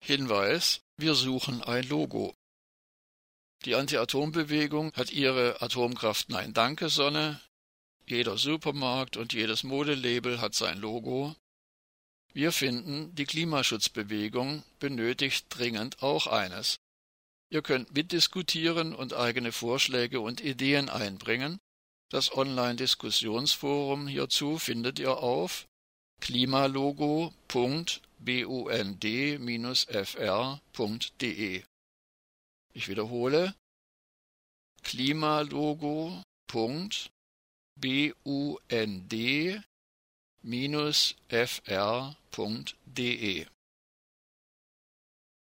Hinweis, wir suchen ein Logo. Die Anti-Atom-Bewegung hat ihre Atomkraft-Nein-Danke-Sonne. Jeder Supermarkt und jedes Modelabel hat sein Logo. Wir finden, die Klimaschutzbewegung benötigt dringend auch eines. Ihr könnt mitdiskutieren und eigene Vorschläge und Ideen einbringen. Das Online-Diskussionsforum hierzu findet ihr auf klimalogo.bund-fr.de. Ich wiederhole klimalogo.bund-fr.de